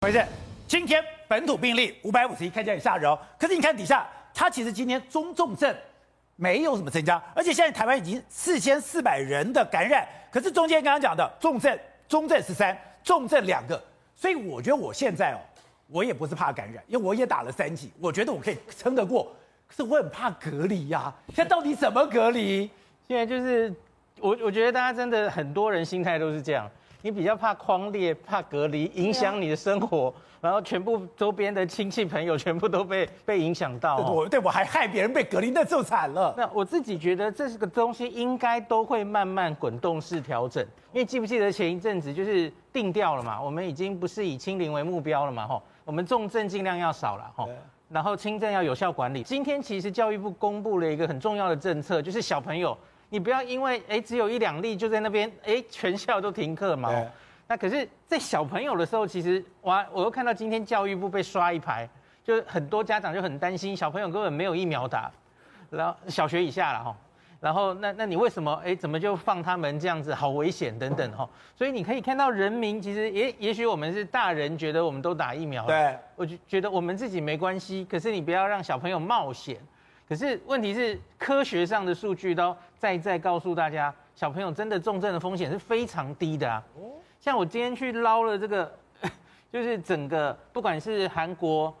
回正？今天本土病例五百五十一，看起来很吓人哦。可是你看底下，它其实今天中重症没有什么增加，而且现在台湾已经四千四百人的感染，可是中间刚刚讲的重症、中症十三，重症两个，所以我觉得我现在哦，我也不是怕感染，因为我也打了三剂，我觉得我可以撑得过。可是我很怕隔离呀、啊，现在到底怎么隔离？现在就是我，我觉得大家真的很多人心态都是这样。你比较怕框列，怕隔离影响你的生活，然后全部周边的亲戚朋友全部都被 被影响到。我对我还害别人被隔离，那就惨了。那我自己觉得这个东西应该都会慢慢滚动式调整，因为记不记得前一阵子就是定调了嘛？我们已经不是以清零为目标了嘛？吼，我们重症尽量要少了，吼，然后轻症要有效管理。今天其实教育部公布了一个很重要的政策，就是小朋友。你不要因为哎只有一两例就在那边哎全校都停课嘛？那可是，在小朋友的时候，其实我我又看到今天教育部被刷一排，就很多家长就很担心小朋友根本没有疫苗打，然后小学以下了哈，然后那那你为什么哎怎么就放他们这样子好危险等等哈？所以你可以看到人民其实也也许我们是大人觉得我们都打疫苗，对，我就觉得我们自己没关系，可是你不要让小朋友冒险。可是问题是，科学上的数据都再再告诉大家，小朋友真的重症的风险是非常低的啊。像我今天去捞了这个，就是整个不管是韩国、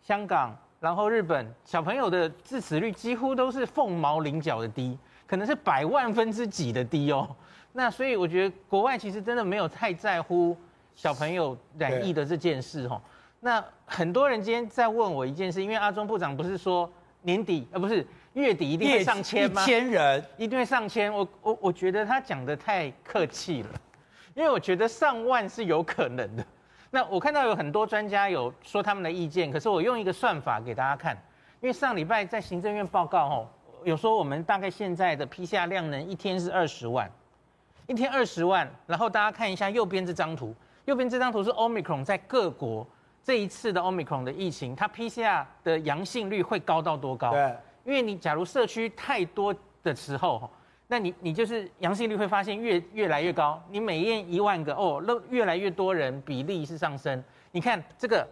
香港，然后日本，小朋友的致死率几乎都是凤毛麟角的低，可能是百万分之几的低哦。那所以我觉得国外其实真的没有太在乎小朋友染疫的这件事哦。那很多人今天在问我一件事，因为阿中部长不是说。年底呃不是月底一定会上千吗？一千人一定会上千。我我我觉得他讲的太客气了，因为我觉得上万是有可能的。那我看到有很多专家有说他们的意见，可是我用一个算法给大家看，因为上礼拜在行政院报告哦，有说我们大概现在的 PCR 量能一天是二十万，一天二十万。然后大家看一下右边这张图，右边这张图是 Omicron 在各国。这一次的 Omicron 的疫情，它 PCR 的阳性率会高到多高？对，因为你假如社区太多的时候，那你你就是阳性率会发现越越来越高。你每验一万个哦，那越来越多人比例是上升。你看这个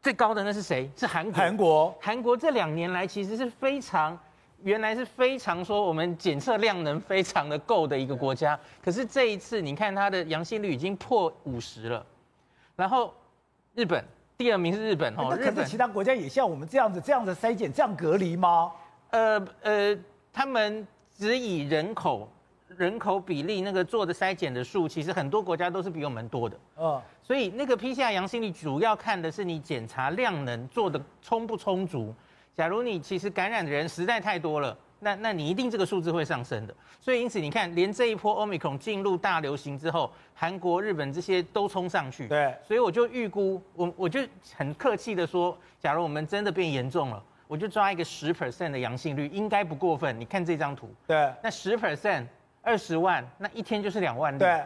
最高的那是谁？是韩国。韩国，韩国这两年来其实是非常，原来是非常说我们检测量能非常的够的一个国家。可是这一次你看它的阳性率已经破五十了，然后日本。第二名是日本哦，日本其他国家也像我们这样子这样子筛检这样隔离吗？呃呃，他们只以人口人口比例那个做的筛检的数，其实很多国家都是比我们多的。嗯，所以那个 PCR 阳性率主要看的是你检查量能做的充不充足。假如你其实感染的人实在太多了。那那你一定这个数字会上升的，所以因此你看，连这一波 Omicron 进入大流行之后，韩国、日本这些都冲上去。对，所以我就预估，我我就很客气的说，假如我们真的变严重了，我就抓一个十 percent 的阳性率，应该不过分。你看这张图，对，那十 percent 二十万，那一天就是两万例。对。